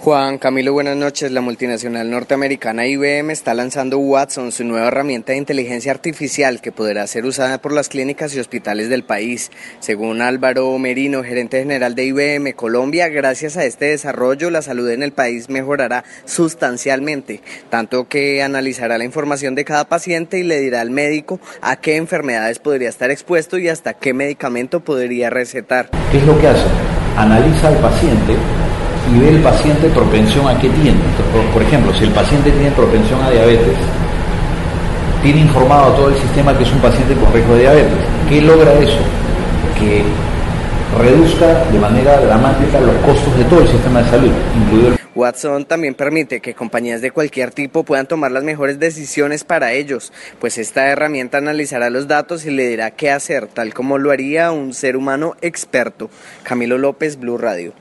Juan Camilo, buenas noches. La multinacional norteamericana IBM está lanzando Watson, su nueva herramienta de inteligencia artificial que podrá ser usada por las clínicas y hospitales del país. Según Álvaro Merino, gerente general de IBM Colombia, gracias a este desarrollo la salud en el país mejorará sustancialmente, tanto que analizará la información de cada paciente y le dirá al médico a qué enfermedades podría estar expuesto y hasta qué medicamento podría recetar. ¿Qué es lo que hace? Analiza al paciente y ve el paciente propensión a qué tiene. Por ejemplo, si el paciente tiene propensión a diabetes, tiene informado a todo el sistema que es un paciente con riesgo de diabetes. ¿Qué logra eso? Que reduzca de manera dramática los costos de todo el sistema de salud, incluido el Watson también permite que compañías de cualquier tipo puedan tomar las mejores decisiones para ellos, pues esta herramienta analizará los datos y le dirá qué hacer, tal como lo haría un ser humano experto. Camilo López, Blue Radio.